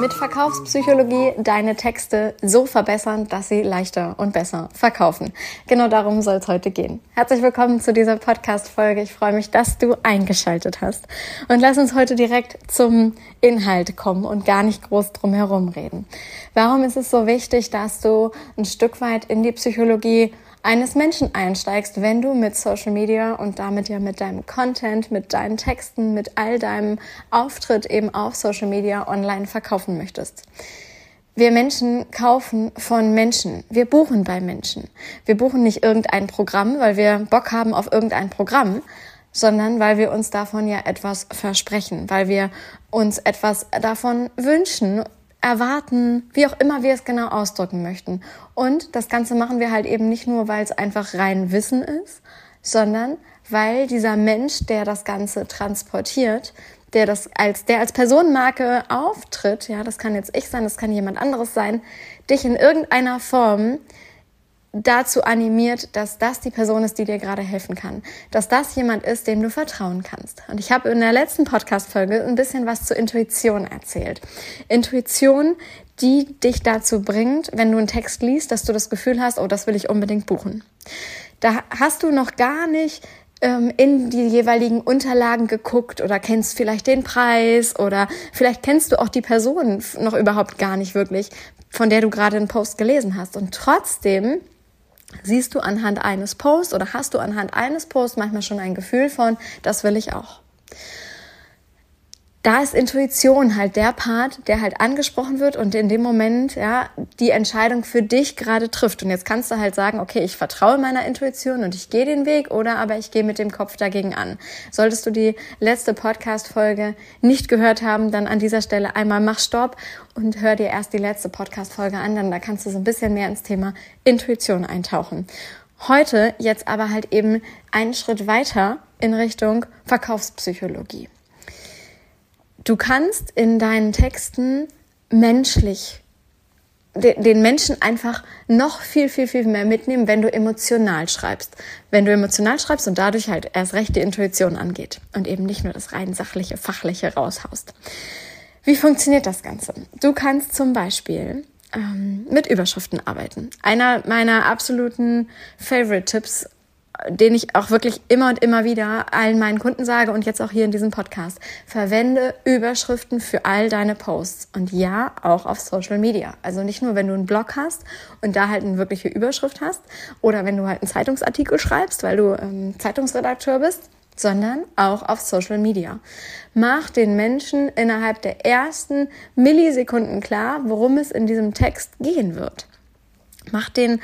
Mit Verkaufspsychologie deine Texte so verbessern, dass sie leichter und besser verkaufen. Genau darum soll es heute gehen. Herzlich willkommen zu dieser Podcast-Folge. Ich freue mich, dass du eingeschaltet hast. Und lass uns heute direkt zum Inhalt kommen und gar nicht groß drum herum reden. Warum ist es so wichtig, dass du ein Stück weit in die Psychologie eines Menschen einsteigst, wenn du mit Social Media und damit ja mit deinem Content, mit deinen Texten, mit all deinem Auftritt eben auf Social Media online verkaufen möchtest. Wir Menschen kaufen von Menschen. Wir buchen bei Menschen. Wir buchen nicht irgendein Programm, weil wir Bock haben auf irgendein Programm, sondern weil wir uns davon ja etwas versprechen, weil wir uns etwas davon wünschen erwarten, wie auch immer wir es genau ausdrücken möchten. Und das Ganze machen wir halt eben nicht nur, weil es einfach rein Wissen ist, sondern weil dieser Mensch, der das Ganze transportiert, der das als, der als Personenmarke auftritt, ja, das kann jetzt ich sein, das kann jemand anderes sein, dich in irgendeiner Form dazu animiert, dass das die Person ist, die dir gerade helfen kann. Dass das jemand ist, dem du vertrauen kannst. Und ich habe in der letzten Podcast-Folge ein bisschen was zur Intuition erzählt. Intuition, die dich dazu bringt, wenn du einen Text liest, dass du das Gefühl hast, oh, das will ich unbedingt buchen. Da hast du noch gar nicht ähm, in die jeweiligen Unterlagen geguckt oder kennst vielleicht den Preis oder vielleicht kennst du auch die Person noch überhaupt gar nicht wirklich, von der du gerade einen Post gelesen hast. Und trotzdem siehst du anhand eines Posts oder hast du anhand eines Posts manchmal schon ein Gefühl von, das will ich auch da ist Intuition halt der Part, der halt angesprochen wird und in dem Moment ja die Entscheidung für dich gerade trifft. Und jetzt kannst du halt sagen, okay, ich vertraue meiner Intuition und ich gehe den Weg oder aber ich gehe mit dem Kopf dagegen an. Solltest du die letzte Podcast-Folge nicht gehört haben, dann an dieser Stelle einmal mach Stopp und hör dir erst die letzte Podcast-Folge an, dann da kannst du so ein bisschen mehr ins Thema Intuition eintauchen. Heute jetzt aber halt eben einen Schritt weiter in Richtung Verkaufspsychologie. Du kannst in deinen Texten menschlich den Menschen einfach noch viel, viel, viel mehr mitnehmen, wenn du emotional schreibst. Wenn du emotional schreibst und dadurch halt erst recht die Intuition angeht und eben nicht nur das rein sachliche, fachliche raushaust. Wie funktioniert das Ganze? Du kannst zum Beispiel ähm, mit Überschriften arbeiten. Einer meiner absoluten Favorite-Tipps den ich auch wirklich immer und immer wieder allen meinen Kunden sage und jetzt auch hier in diesem Podcast. Verwende Überschriften für all deine Posts und ja, auch auf Social Media. Also nicht nur, wenn du einen Blog hast und da halt eine wirkliche Überschrift hast oder wenn du halt einen Zeitungsartikel schreibst, weil du ähm, Zeitungsredakteur bist, sondern auch auf Social Media. Mach den Menschen innerhalb der ersten Millisekunden klar, worum es in diesem Text gehen wird. Mach den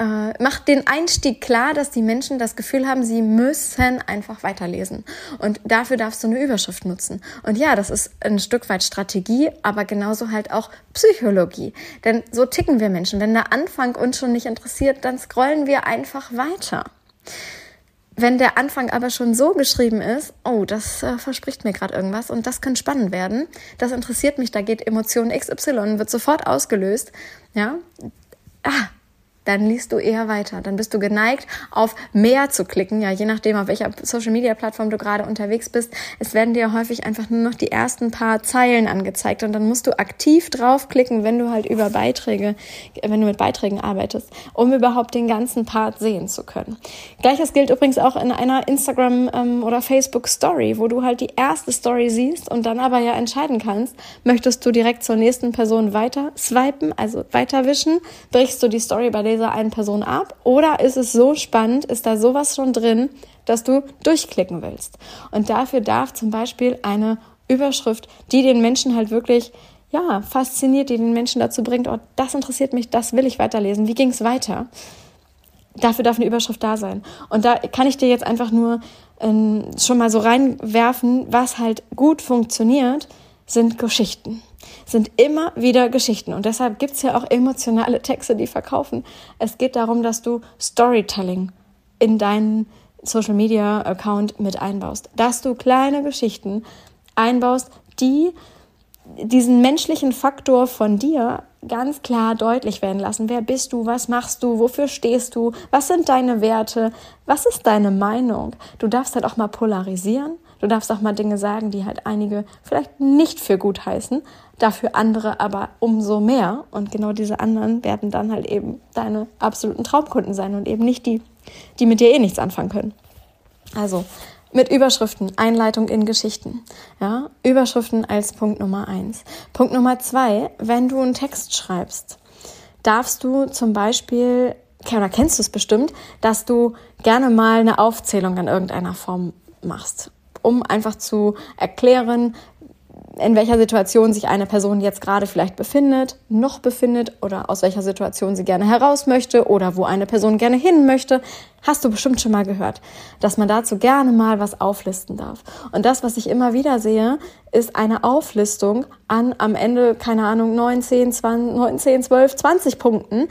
äh, macht den Einstieg klar, dass die Menschen das Gefühl haben, sie müssen einfach weiterlesen. Und dafür darfst du eine Überschrift nutzen. Und ja, das ist ein Stück weit Strategie, aber genauso halt auch Psychologie. Denn so ticken wir Menschen. Wenn der Anfang uns schon nicht interessiert, dann scrollen wir einfach weiter. Wenn der Anfang aber schon so geschrieben ist, oh, das äh, verspricht mir gerade irgendwas und das könnte spannend werden, das interessiert mich, da geht Emotion XY, wird sofort ausgelöst, ja, ah, dann liest du eher weiter. Dann bist du geneigt, auf mehr zu klicken, ja, je nachdem, auf welcher Social Media Plattform du gerade unterwegs bist. Es werden dir häufig einfach nur noch die ersten paar Zeilen angezeigt und dann musst du aktiv draufklicken, wenn du halt über Beiträge, wenn du mit Beiträgen arbeitest, um überhaupt den ganzen Part sehen zu können. Gleiches gilt übrigens auch in einer Instagram ähm, oder Facebook Story, wo du halt die erste Story siehst und dann aber ja entscheiden kannst, möchtest du direkt zur nächsten Person weiter swipen, also weiterwischen, brichst du die Story bei dieser einen Person ab? Oder ist es so spannend, ist da sowas schon drin, dass du durchklicken willst? Und dafür darf zum Beispiel eine Überschrift, die den Menschen halt wirklich ja, fasziniert, die den Menschen dazu bringt, oh, das interessiert mich, das will ich weiterlesen. Wie ging es weiter? Dafür darf eine Überschrift da sein. Und da kann ich dir jetzt einfach nur ähm, schon mal so reinwerfen, was halt gut funktioniert, sind Geschichten. Sind immer wieder Geschichten. Und deshalb gibt es ja auch emotionale Texte, die verkaufen. Es geht darum, dass du Storytelling in deinen Social Media Account mit einbaust. Dass du kleine Geschichten einbaust, die diesen menschlichen Faktor von dir ganz klar deutlich werden lassen. Wer bist du? Was machst du? Wofür stehst du? Was sind deine Werte? Was ist deine Meinung? Du darfst halt auch mal polarisieren. Du darfst auch mal Dinge sagen, die halt einige vielleicht nicht für gut heißen, dafür andere aber umso mehr. Und genau diese anderen werden dann halt eben deine absoluten Traumkunden sein und eben nicht die, die mit dir eh nichts anfangen können. Also mit Überschriften, Einleitung in Geschichten. Ja, Überschriften als Punkt Nummer eins. Punkt Nummer zwei, wenn du einen Text schreibst, darfst du zum Beispiel, oder kennst du es bestimmt, dass du gerne mal eine Aufzählung in irgendeiner Form machst, um einfach zu erklären, in welcher Situation sich eine Person jetzt gerade vielleicht befindet, noch befindet oder aus welcher Situation sie gerne heraus möchte oder wo eine Person gerne hin möchte. Hast du bestimmt schon mal gehört, dass man dazu gerne mal was auflisten darf. Und das, was ich immer wieder sehe, ist eine Auflistung an am Ende, keine Ahnung, 19, 20, 19, 12, 20 Punkten.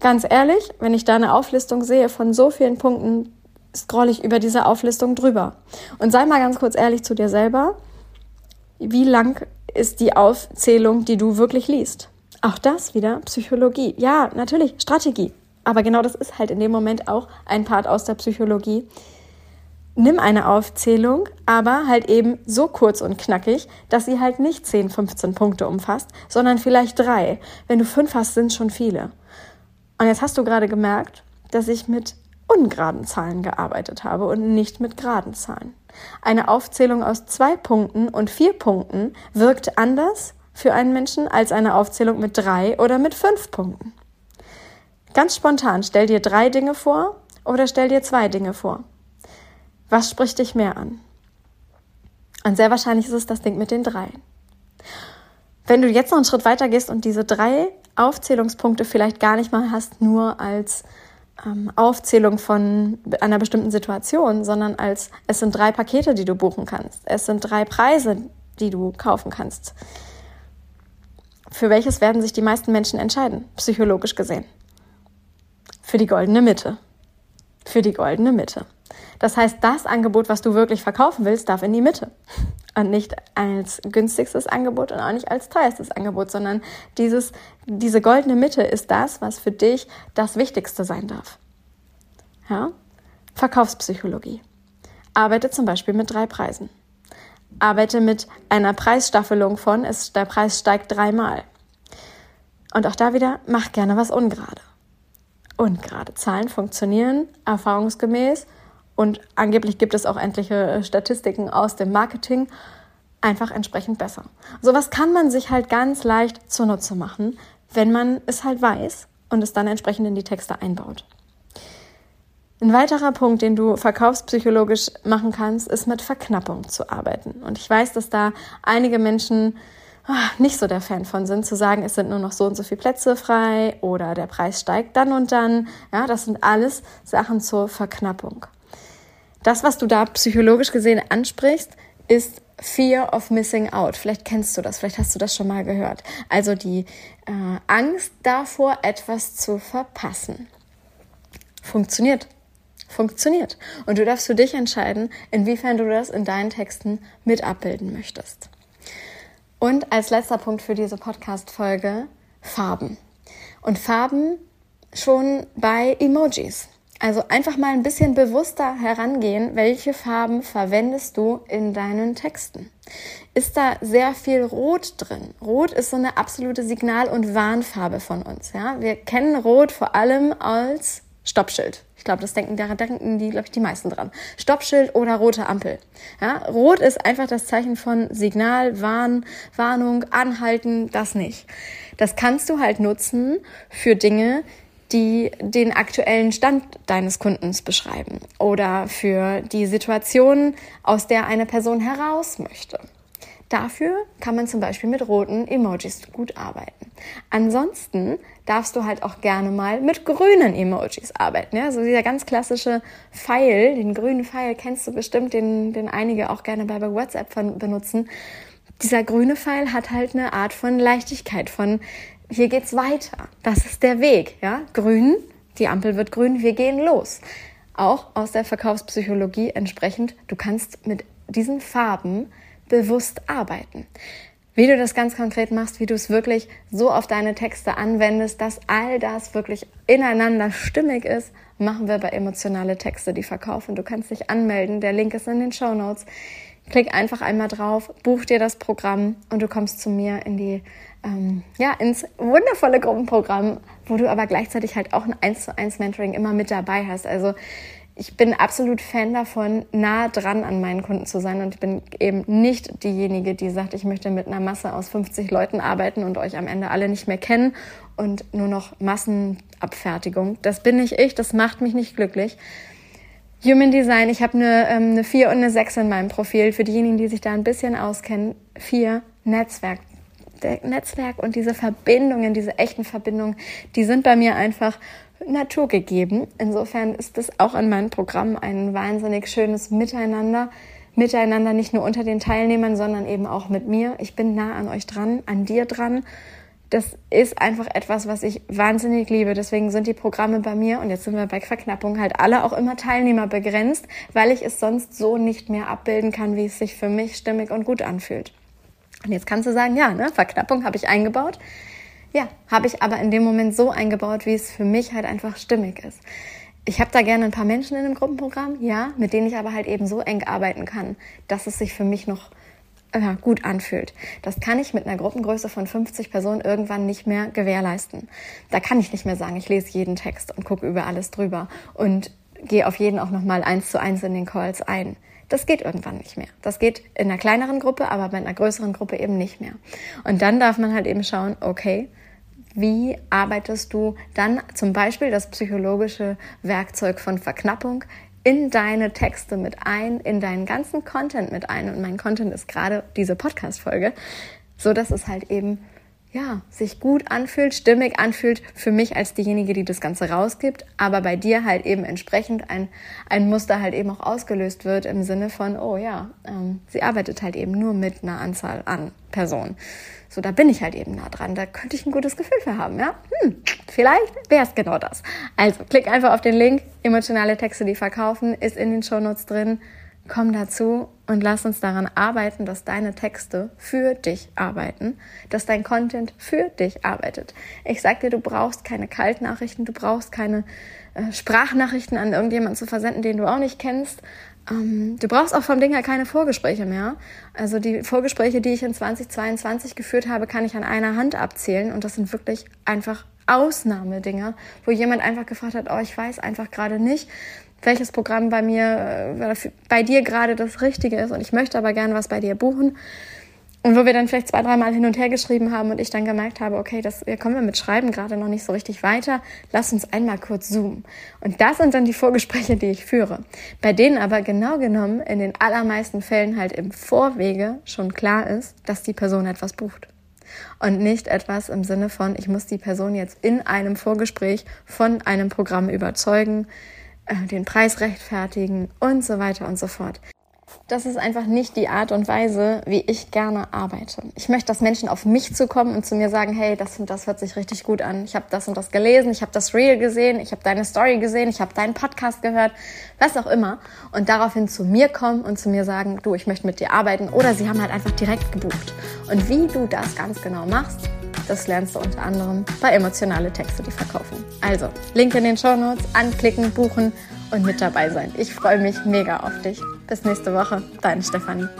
Ganz ehrlich, wenn ich da eine Auflistung sehe von so vielen Punkten, scroll ich über diese Auflistung drüber. Und sei mal ganz kurz ehrlich zu dir selber wie lang ist die Aufzählung, die du wirklich liest? Auch das wieder Psychologie. Ja, natürlich, Strategie. Aber genau das ist halt in dem Moment auch ein Part aus der Psychologie. Nimm eine Aufzählung, aber halt eben so kurz und knackig, dass sie halt nicht 10, 15 Punkte umfasst, sondern vielleicht drei. Wenn du fünf hast, sind schon viele. Und jetzt hast du gerade gemerkt, dass ich mit ungeraden Zahlen gearbeitet habe und nicht mit geraden Zahlen. Eine Aufzählung aus zwei Punkten und vier Punkten wirkt anders für einen Menschen als eine Aufzählung mit drei oder mit fünf Punkten. Ganz spontan, stell dir drei Dinge vor oder stell dir zwei Dinge vor. Was spricht dich mehr an? Und sehr wahrscheinlich ist es das Ding mit den drei. Wenn du jetzt noch einen Schritt weiter gehst und diese drei Aufzählungspunkte vielleicht gar nicht mal hast, nur als ähm, Aufzählung von einer bestimmten Situation, sondern als es sind drei Pakete, die du buchen kannst. Es sind drei Preise, die du kaufen kannst. Für welches werden sich die meisten Menschen entscheiden, psychologisch gesehen? Für die goldene Mitte. Für die goldene Mitte. Das heißt, das Angebot, was du wirklich verkaufen willst, darf in die Mitte. Und nicht als günstigstes Angebot und auch nicht als teuerstes Angebot, sondern dieses, diese goldene Mitte ist das, was für dich das Wichtigste sein darf. Ja? Verkaufspsychologie. Arbeite zum Beispiel mit drei Preisen. Arbeite mit einer Preisstaffelung von, ist, der Preis steigt dreimal. Und auch da wieder, mach gerne was ungerade. Ungerade Zahlen funktionieren erfahrungsgemäß und angeblich gibt es auch endliche äh, Statistiken aus dem Marketing, einfach entsprechend besser. Sowas kann man sich halt ganz leicht zunutze machen, wenn man es halt weiß und es dann entsprechend in die Texte einbaut. Ein weiterer Punkt, den du verkaufspsychologisch machen kannst, ist mit Verknappung zu arbeiten. Und ich weiß, dass da einige Menschen ah, nicht so der Fan von sind, zu sagen, es sind nur noch so und so viele Plätze frei oder der Preis steigt dann und dann. Ja, das sind alles Sachen zur Verknappung. Das, was du da psychologisch gesehen ansprichst, ist Fear of Missing Out. Vielleicht kennst du das, vielleicht hast du das schon mal gehört. Also die äh, Angst davor, etwas zu verpassen. Funktioniert. Funktioniert. Und du darfst für dich entscheiden, inwiefern du das in deinen Texten mit abbilden möchtest. Und als letzter Punkt für diese Podcast-Folge Farben. Und Farben schon bei Emojis. Also einfach mal ein bisschen bewusster herangehen, welche Farben verwendest du in deinen Texten. Ist da sehr viel Rot drin? Rot ist so eine absolute Signal- und Warnfarbe von uns. Ja? Wir kennen Rot vor allem als Stoppschild. Ich glaube, das denken, da denken die, glaube ich, die meisten dran. Stoppschild oder rote Ampel. Ja? Rot ist einfach das Zeichen von Signal, Warn, Warnung, Anhalten, das nicht. Das kannst du halt nutzen für Dinge, die den aktuellen Stand deines Kundens beschreiben oder für die Situation, aus der eine Person heraus möchte. Dafür kann man zum Beispiel mit roten Emojis gut arbeiten. Ansonsten darfst du halt auch gerne mal mit grünen Emojis arbeiten. Ja? So dieser ganz klassische Pfeil, den grünen Pfeil kennst du bestimmt, den, den einige auch gerne bei WhatsApp benutzen. Dieser grüne Pfeil hat halt eine Art von Leichtigkeit, von hier geht's weiter. Das ist der Weg. Ja? Grün, die Ampel wird grün, wir gehen los. Auch aus der Verkaufspsychologie entsprechend, du kannst mit diesen Farben bewusst arbeiten. Wie du das ganz konkret machst, wie du es wirklich so auf deine Texte anwendest, dass all das wirklich ineinander stimmig ist, machen wir bei emotionale Texte, die verkaufen. Du kannst dich anmelden. Der Link ist in den Show Notes. Klick einfach einmal drauf, buch dir das Programm und du kommst zu mir in die, ähm, ja, ins wundervolle Gruppenprogramm, wo du aber gleichzeitig halt auch ein 1 zu 1 Mentoring immer mit dabei hast. Also ich bin absolut Fan davon, nah dran an meinen Kunden zu sein. Und ich bin eben nicht diejenige, die sagt, ich möchte mit einer Masse aus 50 Leuten arbeiten und euch am Ende alle nicht mehr kennen und nur noch Massenabfertigung. Das bin nicht ich, das macht mich nicht glücklich. Human Design, ich habe eine, ähm, eine 4 und eine 6 in meinem Profil. Für diejenigen, die sich da ein bisschen auskennen, 4 Netzwerk. Netzwerk und diese Verbindungen, diese echten Verbindungen, die sind bei mir einfach Natur gegeben. Insofern ist es auch in meinem Programm ein wahnsinnig schönes Miteinander. Miteinander nicht nur unter den Teilnehmern, sondern eben auch mit mir. Ich bin nah an euch dran, an dir dran. Das ist einfach etwas, was ich wahnsinnig liebe. Deswegen sind die Programme bei mir, und jetzt sind wir bei Verknappung, halt alle auch immer Teilnehmer begrenzt, weil ich es sonst so nicht mehr abbilden kann, wie es sich für mich stimmig und gut anfühlt. Und jetzt kannst du sagen, ja, ne, Verknappung habe ich eingebaut. Ja, habe ich aber in dem Moment so eingebaut, wie es für mich halt einfach stimmig ist. Ich habe da gerne ein paar Menschen in dem Gruppenprogramm, ja, mit denen ich aber halt eben so eng arbeiten kann, dass es sich für mich noch ja, gut anfühlt. Das kann ich mit einer Gruppengröße von 50 Personen irgendwann nicht mehr gewährleisten. Da kann ich nicht mehr sagen, ich lese jeden Text und gucke über alles drüber und gehe auf jeden auch nochmal eins zu eins in den Calls ein. Das geht irgendwann nicht mehr. Das geht in einer kleineren Gruppe, aber bei einer größeren Gruppe eben nicht mehr. Und dann darf man halt eben schauen, okay, wie arbeitest du dann zum Beispiel das psychologische Werkzeug von Verknappung in deine Texte mit ein, in deinen ganzen Content mit ein. Und mein Content ist gerade diese Podcast-Folge, so dass es halt eben ja, sich gut anfühlt, stimmig anfühlt für mich als diejenige, die das Ganze rausgibt, aber bei dir halt eben entsprechend ein, ein Muster halt eben auch ausgelöst wird im Sinne von, oh ja, ähm, sie arbeitet halt eben nur mit einer Anzahl an Personen. So, da bin ich halt eben nah dran. Da könnte ich ein gutes Gefühl für haben, ja? Hm, vielleicht wäre es genau das. Also, klick einfach auf den Link. Emotionale Texte, die verkaufen, ist in den Shownotes drin. Komm dazu und lass uns daran arbeiten, dass deine Texte für dich arbeiten, dass dein Content für dich arbeitet. Ich sag dir, du brauchst keine Kaltnachrichten, du brauchst keine äh, Sprachnachrichten an irgendjemanden zu versenden, den du auch nicht kennst, ähm, du brauchst auch vom Ding her keine Vorgespräche mehr. Also die Vorgespräche, die ich in 2022 geführt habe, kann ich an einer Hand abzählen. Und das sind wirklich einfach Ausnahmedinger, wo jemand einfach gefragt hat, oh, ich weiß einfach gerade nicht, welches Programm bei mir, äh, bei dir gerade das Richtige ist und ich möchte aber gerne was bei dir buchen. Und wo wir dann vielleicht zwei, dreimal hin und her geschrieben haben und ich dann gemerkt habe, okay, das, hier kommen wir mit Schreiben gerade noch nicht so richtig weiter. Lass uns einmal kurz zoomen. Und das sind dann die Vorgespräche, die ich führe. Bei denen aber genau genommen in den allermeisten Fällen halt im Vorwege schon klar ist, dass die Person etwas bucht. Und nicht etwas im Sinne von, ich muss die Person jetzt in einem Vorgespräch von einem Programm überzeugen, äh, den Preis rechtfertigen und so weiter und so fort das ist einfach nicht die Art und Weise, wie ich gerne arbeite. Ich möchte, dass Menschen auf mich zukommen und zu mir sagen, hey, das und das hört sich richtig gut an. Ich habe das und das gelesen, ich habe das Reel gesehen, ich habe deine Story gesehen, ich habe deinen Podcast gehört, was auch immer. Und daraufhin zu mir kommen und zu mir sagen, du, ich möchte mit dir arbeiten. Oder sie haben halt einfach direkt gebucht. Und wie du das ganz genau machst, das lernst du unter anderem bei emotionale Texte, die verkaufen. Also, Link in den Show Notes, anklicken, buchen und mit dabei sein. Ich freue mich mega auf dich. Bis nächste Woche, deine Stefanie.